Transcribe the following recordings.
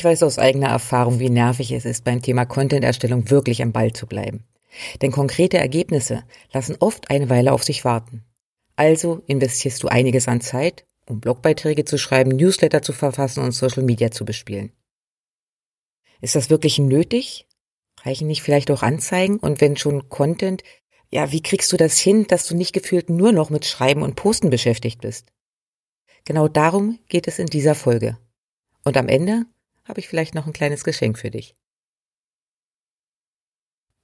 Ich weiß aus eigener Erfahrung, wie nervig es ist, beim Thema Content-Erstellung wirklich am Ball zu bleiben. Denn konkrete Ergebnisse lassen oft eine Weile auf sich warten. Also investierst du einiges an Zeit, um Blogbeiträge zu schreiben, Newsletter zu verfassen und Social Media zu bespielen. Ist das wirklich nötig? Reichen nicht vielleicht auch Anzeigen? Und wenn schon Content, ja, wie kriegst du das hin, dass du nicht gefühlt nur noch mit Schreiben und Posten beschäftigt bist? Genau darum geht es in dieser Folge. Und am Ende habe ich vielleicht noch ein kleines Geschenk für dich.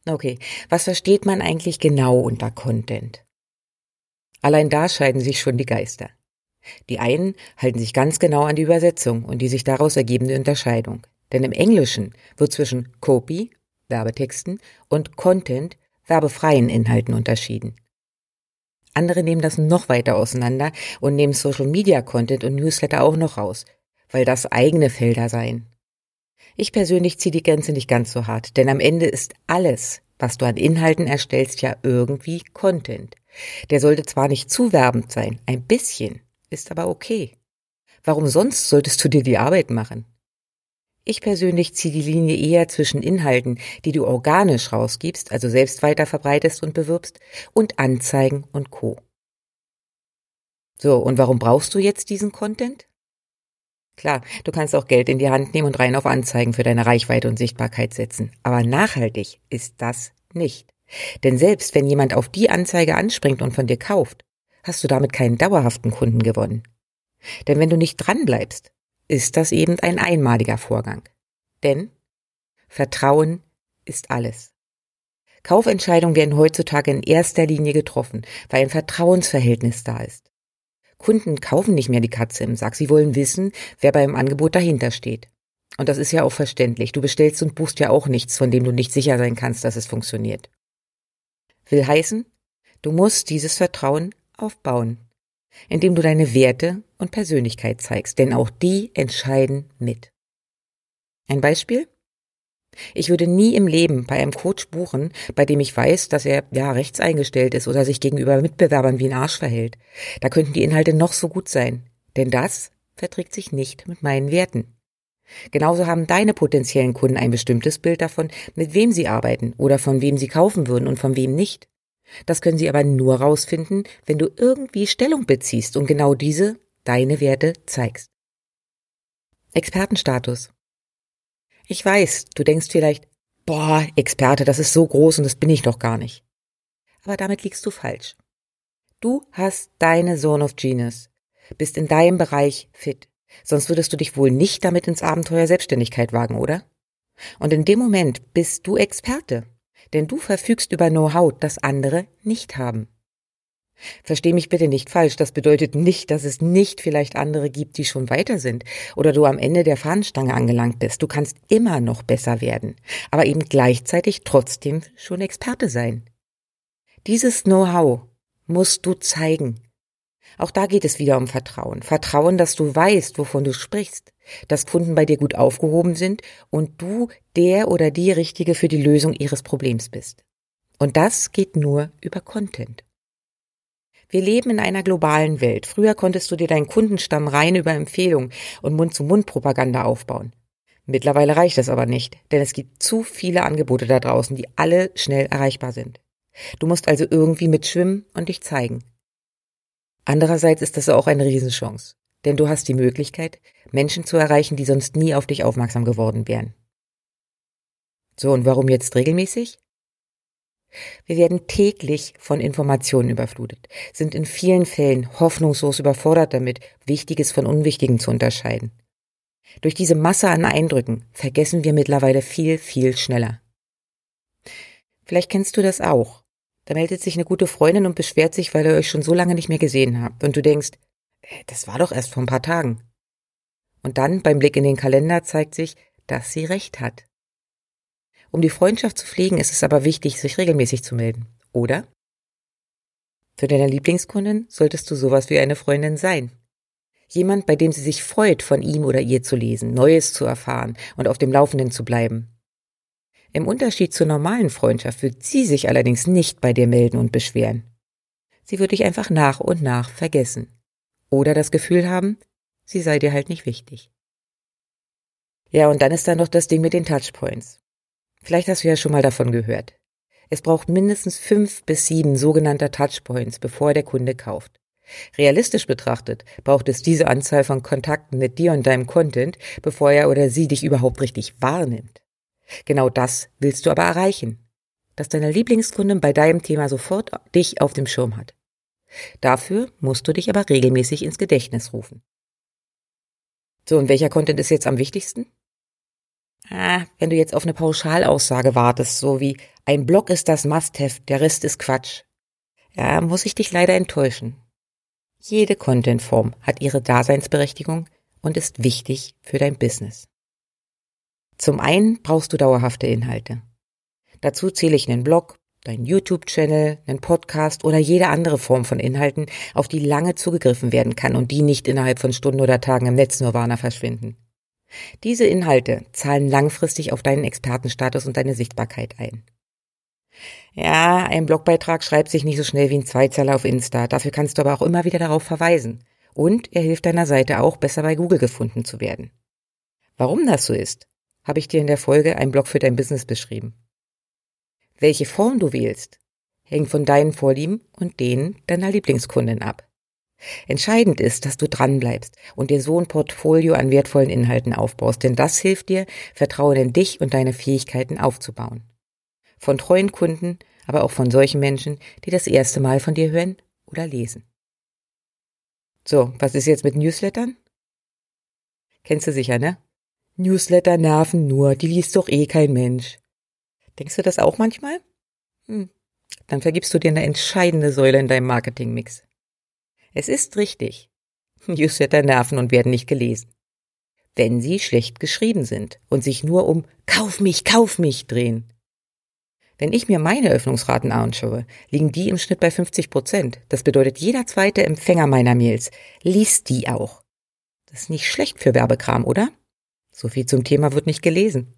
Okay, was versteht man eigentlich genau unter Content? Allein da scheiden sich schon die Geister. Die einen halten sich ganz genau an die Übersetzung und die sich daraus ergebende Unterscheidung. Denn im Englischen wird zwischen Copy, Werbetexten, und Content, werbefreien Inhalten unterschieden. Andere nehmen das noch weiter auseinander und nehmen Social Media Content und Newsletter auch noch raus, weil das eigene Felder seien. Ich persönlich ziehe die Grenze nicht ganz so hart, denn am Ende ist alles, was du an Inhalten erstellst, ja irgendwie Content. Der sollte zwar nicht zu werbend sein, ein bisschen, ist aber okay. Warum sonst solltest du dir die Arbeit machen? Ich persönlich ziehe die Linie eher zwischen Inhalten, die du organisch rausgibst, also selbst weiter verbreitest und bewirbst, und Anzeigen und Co. So, und warum brauchst du jetzt diesen Content? Klar, du kannst auch Geld in die Hand nehmen und rein auf Anzeigen für deine Reichweite und Sichtbarkeit setzen. Aber nachhaltig ist das nicht. Denn selbst wenn jemand auf die Anzeige anspringt und von dir kauft, hast du damit keinen dauerhaften Kunden gewonnen. Denn wenn du nicht dranbleibst, ist das eben ein einmaliger Vorgang. Denn Vertrauen ist alles. Kaufentscheidungen werden heutzutage in erster Linie getroffen, weil ein Vertrauensverhältnis da ist. Kunden kaufen nicht mehr die Katze im Sack. Sie wollen wissen, wer beim Angebot dahinter steht. Und das ist ja auch verständlich. Du bestellst und buchst ja auch nichts, von dem du nicht sicher sein kannst, dass es funktioniert. Will heißen, du musst dieses Vertrauen aufbauen, indem du deine Werte und Persönlichkeit zeigst, denn auch die entscheiden mit. Ein Beispiel? Ich würde nie im Leben bei einem Coach buchen, bei dem ich weiß, dass er ja rechts eingestellt ist oder sich gegenüber Mitbewerbern wie ein Arsch verhält. Da könnten die Inhalte noch so gut sein, denn das verträgt sich nicht mit meinen Werten. Genauso haben deine potenziellen Kunden ein bestimmtes Bild davon, mit wem sie arbeiten oder von wem sie kaufen würden und von wem nicht. Das können sie aber nur rausfinden, wenn du irgendwie Stellung beziehst und genau diese, deine Werte, zeigst. Expertenstatus. Ich weiß, du denkst vielleicht, boah, Experte, das ist so groß und das bin ich doch gar nicht. Aber damit liegst du falsch. Du hast deine Zone of Genius, bist in deinem Bereich fit. Sonst würdest du dich wohl nicht damit ins Abenteuer Selbstständigkeit wagen, oder? Und in dem Moment bist du Experte, denn du verfügst über Know-how, das andere nicht haben. Versteh mich bitte nicht falsch, das bedeutet nicht, dass es nicht vielleicht andere gibt, die schon weiter sind oder du am Ende der Fahnenstange angelangt bist. Du kannst immer noch besser werden, aber eben gleichzeitig trotzdem schon Experte sein. Dieses Know-how musst du zeigen. Auch da geht es wieder um Vertrauen. Vertrauen, dass du weißt, wovon du sprichst, dass Kunden bei dir gut aufgehoben sind und du der oder die Richtige für die Lösung ihres Problems bist. Und das geht nur über Content. Wir leben in einer globalen Welt. Früher konntest du dir deinen Kundenstamm rein über Empfehlungen und Mund-zu-Mund-Propaganda aufbauen. Mittlerweile reicht das aber nicht, denn es gibt zu viele Angebote da draußen, die alle schnell erreichbar sind. Du musst also irgendwie mitschwimmen und dich zeigen. Andererseits ist das auch eine Riesenchance, denn du hast die Möglichkeit, Menschen zu erreichen, die sonst nie auf dich aufmerksam geworden wären. So, und warum jetzt regelmäßig? Wir werden täglich von Informationen überflutet, sind in vielen Fällen hoffnungslos überfordert damit, Wichtiges von Unwichtigem zu unterscheiden. Durch diese Masse an Eindrücken vergessen wir mittlerweile viel, viel schneller. Vielleicht kennst du das auch. Da meldet sich eine gute Freundin und beschwert sich, weil ihr euch schon so lange nicht mehr gesehen habt. Und du denkst, äh, das war doch erst vor ein paar Tagen. Und dann beim Blick in den Kalender zeigt sich, dass sie recht hat. Um die Freundschaft zu pflegen, ist es aber wichtig, sich regelmäßig zu melden, oder? Für deine Lieblingskundin solltest du sowas wie eine Freundin sein. Jemand, bei dem sie sich freut, von ihm oder ihr zu lesen, Neues zu erfahren und auf dem Laufenden zu bleiben. Im Unterschied zur normalen Freundschaft wird sie sich allerdings nicht bei dir melden und beschweren. Sie wird dich einfach nach und nach vergessen. Oder das Gefühl haben, sie sei dir halt nicht wichtig. Ja, und dann ist da noch das Ding mit den Touchpoints. Vielleicht hast du ja schon mal davon gehört. Es braucht mindestens fünf bis sieben sogenannter Touchpoints, bevor der Kunde kauft. Realistisch betrachtet braucht es diese Anzahl von Kontakten mit dir und deinem Content, bevor er oder sie dich überhaupt richtig wahrnimmt. Genau das willst du aber erreichen, dass deine Lieblingskundin bei deinem Thema sofort dich auf dem Schirm hat. Dafür musst du dich aber regelmäßig ins Gedächtnis rufen. So, und welcher Content ist jetzt am wichtigsten? Ah, wenn du jetzt auf eine Pauschalaussage wartest, so wie ein Blog ist das Must-Have, der Rest ist Quatsch. Ja, muss ich dich leider enttäuschen. Jede Contentform hat ihre Daseinsberechtigung und ist wichtig für dein Business. Zum einen brauchst du dauerhafte Inhalte. Dazu zähle ich einen Blog, deinen YouTube-Channel, einen Podcast oder jede andere Form von Inhalten, auf die lange zugegriffen werden kann und die nicht innerhalb von Stunden oder Tagen im Netz Nirvana verschwinden. Diese Inhalte zahlen langfristig auf deinen Expertenstatus und deine Sichtbarkeit ein. Ja, ein Blogbeitrag schreibt sich nicht so schnell wie ein Zweizeiler auf Insta, dafür kannst du aber auch immer wieder darauf verweisen. Und er hilft deiner Seite auch, besser bei Google gefunden zu werden. Warum das so ist, habe ich dir in der Folge ein Blog für dein Business beschrieben. Welche Form du wählst, hängt von deinen Vorlieben und denen deiner Lieblingskundin ab. Entscheidend ist, dass du dranbleibst und dir so ein Portfolio an wertvollen Inhalten aufbaust, denn das hilft dir, Vertrauen in dich und deine Fähigkeiten aufzubauen. Von treuen Kunden, aber auch von solchen Menschen, die das erste Mal von dir hören oder lesen. So, was ist jetzt mit Newslettern? Kennst du sicher, ne? Newsletter nerven nur, die liest doch eh kein Mensch. Denkst du das auch manchmal? Hm. Dann vergibst du dir eine entscheidende Säule in deinem Marketingmix. Es ist richtig. Newsletter nerven und werden nicht gelesen. Wenn sie schlecht geschrieben sind und sich nur um Kauf mich, kauf mich drehen. Wenn ich mir meine Öffnungsraten anschaue, liegen die im Schnitt bei 50 Prozent. Das bedeutet, jeder zweite Empfänger meiner Mails liest die auch. Das ist nicht schlecht für Werbekram, oder? So viel zum Thema wird nicht gelesen.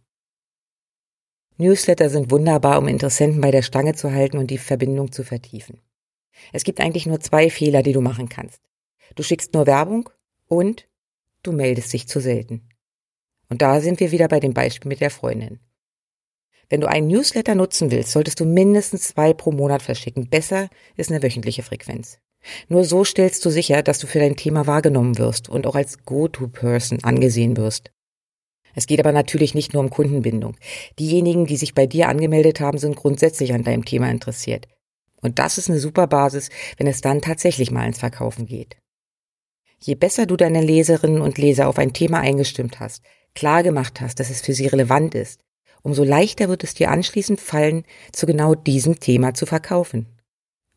Newsletter sind wunderbar, um Interessenten bei der Stange zu halten und die Verbindung zu vertiefen. Es gibt eigentlich nur zwei Fehler, die du machen kannst. Du schickst nur Werbung und du meldest dich zu selten. Und da sind wir wieder bei dem Beispiel mit der Freundin. Wenn du einen Newsletter nutzen willst, solltest du mindestens zwei pro Monat verschicken. Besser ist eine wöchentliche Frequenz. Nur so stellst du sicher, dass du für dein Thema wahrgenommen wirst und auch als Go-to-Person angesehen wirst. Es geht aber natürlich nicht nur um Kundenbindung. Diejenigen, die sich bei dir angemeldet haben, sind grundsätzlich an deinem Thema interessiert. Und das ist eine super Basis, wenn es dann tatsächlich mal ins Verkaufen geht. Je besser du deine Leserinnen und Leser auf ein Thema eingestimmt hast, klar gemacht hast, dass es für sie relevant ist, umso leichter wird es dir anschließend fallen, zu genau diesem Thema zu verkaufen.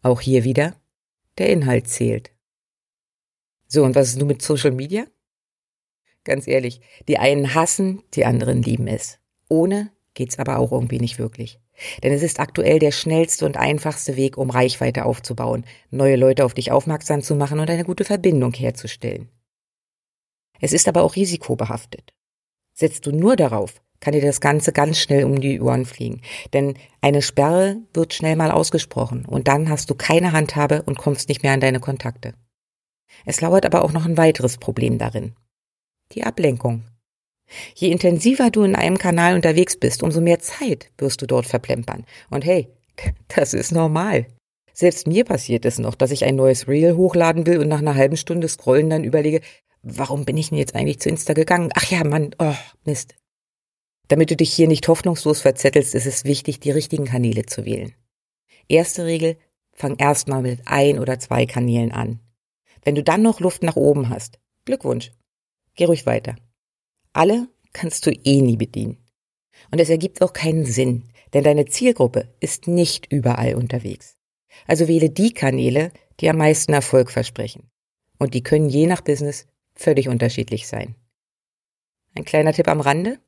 Auch hier wieder, der Inhalt zählt. So, und was ist nun mit Social Media? Ganz ehrlich, die einen hassen, die anderen lieben es. Ohne geht's aber auch irgendwie nicht wirklich. Denn es ist aktuell der schnellste und einfachste Weg, um Reichweite aufzubauen, neue Leute auf dich aufmerksam zu machen und eine gute Verbindung herzustellen. Es ist aber auch risikobehaftet. Setzt du nur darauf, kann dir das Ganze ganz schnell um die Ohren fliegen. Denn eine Sperre wird schnell mal ausgesprochen und dann hast du keine Handhabe und kommst nicht mehr an deine Kontakte. Es lauert aber auch noch ein weiteres Problem darin. Die Ablenkung. Je intensiver du in einem Kanal unterwegs bist, umso mehr Zeit wirst du dort verplempern. Und hey, das ist normal. Selbst mir passiert es noch, dass ich ein neues Reel hochladen will und nach einer halben Stunde Scrollen dann überlege, warum bin ich denn jetzt eigentlich zu Insta gegangen? Ach ja, Mann, oh, Mist. Damit du dich hier nicht hoffnungslos verzettelst, ist es wichtig, die richtigen Kanäle zu wählen. Erste Regel, fang erstmal mit ein oder zwei Kanälen an. Wenn du dann noch Luft nach oben hast, Glückwunsch. Geh ruhig weiter. Alle kannst du eh nie bedienen. Und es ergibt auch keinen Sinn, denn deine Zielgruppe ist nicht überall unterwegs. Also wähle die Kanäle, die am meisten Erfolg versprechen. Und die können je nach Business völlig unterschiedlich sein. Ein kleiner Tipp am Rande.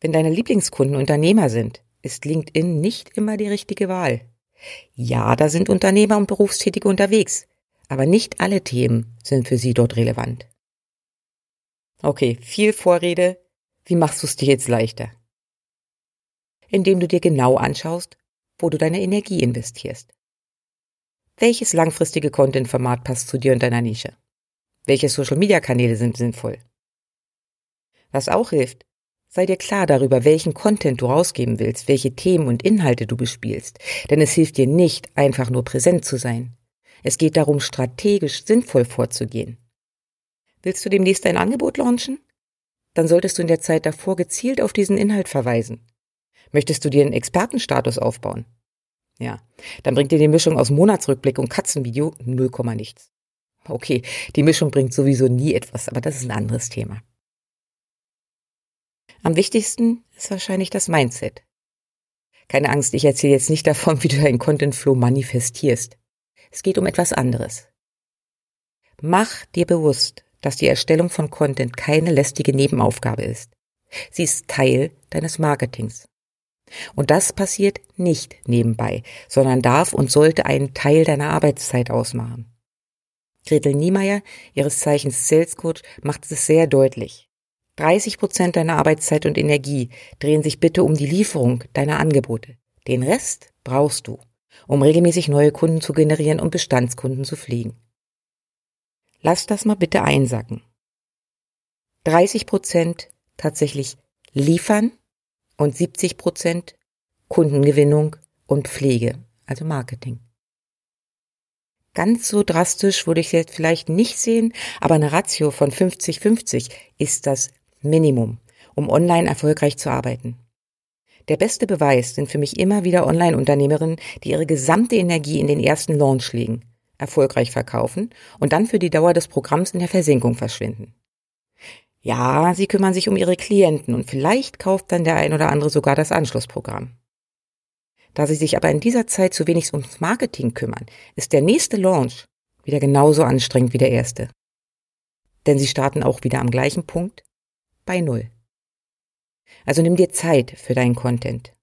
Wenn deine Lieblingskunden Unternehmer sind, ist LinkedIn nicht immer die richtige Wahl. Ja, da sind Unternehmer und Berufstätige unterwegs, aber nicht alle Themen sind für sie dort relevant. Okay, viel Vorrede. Wie machst du es dir jetzt leichter? Indem du dir genau anschaust, wo du deine Energie investierst. Welches langfristige Content-Format passt zu dir und deiner Nische? Welche Social-Media-Kanäle sind sinnvoll? Was auch hilft, sei dir klar darüber, welchen Content du rausgeben willst, welche Themen und Inhalte du bespielst, denn es hilft dir nicht, einfach nur präsent zu sein. Es geht darum, strategisch sinnvoll vorzugehen. Willst du demnächst ein Angebot launchen? Dann solltest du in der Zeit davor gezielt auf diesen Inhalt verweisen. Möchtest du dir einen Expertenstatus aufbauen? Ja, dann bringt dir die Mischung aus Monatsrückblick und Katzenvideo null Komma nichts. Okay, die Mischung bringt sowieso nie etwas, aber das ist ein anderes Thema. Am wichtigsten ist wahrscheinlich das Mindset. Keine Angst, ich erzähle jetzt nicht davon, wie du deinen Content Flow manifestierst. Es geht um etwas anderes. Mach dir bewusst, dass die Erstellung von Content keine lästige Nebenaufgabe ist. Sie ist Teil deines Marketings. Und das passiert nicht nebenbei, sondern darf und sollte einen Teil deiner Arbeitszeit ausmachen. Gretel Niemeyer, ihres Zeichens Sales Coach, macht es sehr deutlich. 30 Prozent deiner Arbeitszeit und Energie drehen sich bitte um die Lieferung deiner Angebote. Den Rest brauchst du, um regelmäßig neue Kunden zu generieren und Bestandskunden zu pflegen. Lass das mal bitte einsacken. 30 Prozent tatsächlich liefern und 70 Prozent Kundengewinnung und Pflege, also Marketing. Ganz so drastisch würde ich es jetzt vielleicht nicht sehen, aber eine Ratio von 50-50 ist das Minimum, um online erfolgreich zu arbeiten. Der beste Beweis sind für mich immer wieder Online-Unternehmerinnen, die ihre gesamte Energie in den ersten Launch legen, erfolgreich verkaufen und dann für die Dauer des Programms in der Versenkung verschwinden. Ja, sie kümmern sich um ihre Klienten und vielleicht kauft dann der ein oder andere sogar das Anschlussprogramm. Da sie sich aber in dieser Zeit zu wenig ums Marketing kümmern, ist der nächste Launch wieder genauso anstrengend wie der erste. Denn sie starten auch wieder am gleichen Punkt bei Null. Also nimm dir Zeit für deinen Content.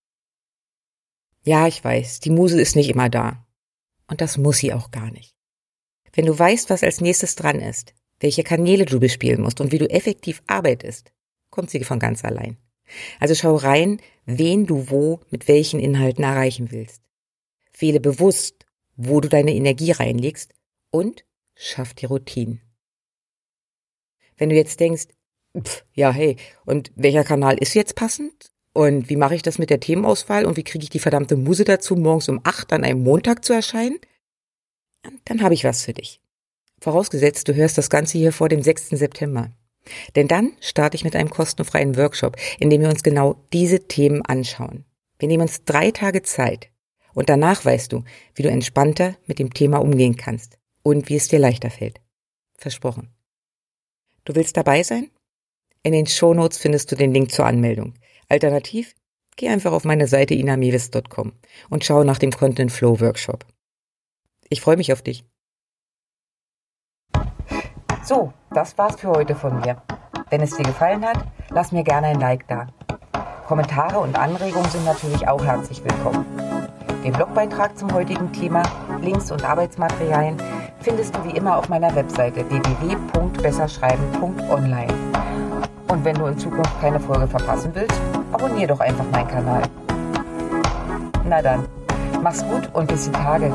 Ja, ich weiß, die Muse ist nicht immer da. Und das muss sie auch gar nicht. Wenn du weißt, was als nächstes dran ist, welche Kanäle du bespielen musst und wie du effektiv arbeitest, kommt sie von ganz allein. Also schau rein, wen du wo mit welchen Inhalten erreichen willst. Wähle bewusst, wo du deine Energie reinlegst und schaff die Routinen. Wenn du jetzt denkst, pff, ja hey, und welcher Kanal ist jetzt passend? Und wie mache ich das mit der Themenauswahl und wie kriege ich die verdammte Muse dazu, morgens um acht an einem Montag zu erscheinen? Dann habe ich was für dich. Vorausgesetzt, du hörst das Ganze hier vor dem 6. September. Denn dann starte ich mit einem kostenfreien Workshop, in dem wir uns genau diese Themen anschauen. Wir nehmen uns drei Tage Zeit und danach weißt du, wie du entspannter mit dem Thema umgehen kannst und wie es dir leichter fällt. Versprochen. Du willst dabei sein? In den Shownotes findest du den Link zur Anmeldung. Alternativ, geh einfach auf meine Seite inamevis.com und schau nach dem Content Flow Workshop. Ich freue mich auf dich. So, das war's für heute von mir. Wenn es dir gefallen hat, lass mir gerne ein Like da. Kommentare und Anregungen sind natürlich auch herzlich willkommen. Den Blogbeitrag zum heutigen Thema, Links und Arbeitsmaterialien findest du wie immer auf meiner Webseite www.besserschreiben.online. Und wenn du in Zukunft keine Folge verpassen willst, abonniere doch einfach meinen Kanal. Na dann, mach's gut und bis die Tage.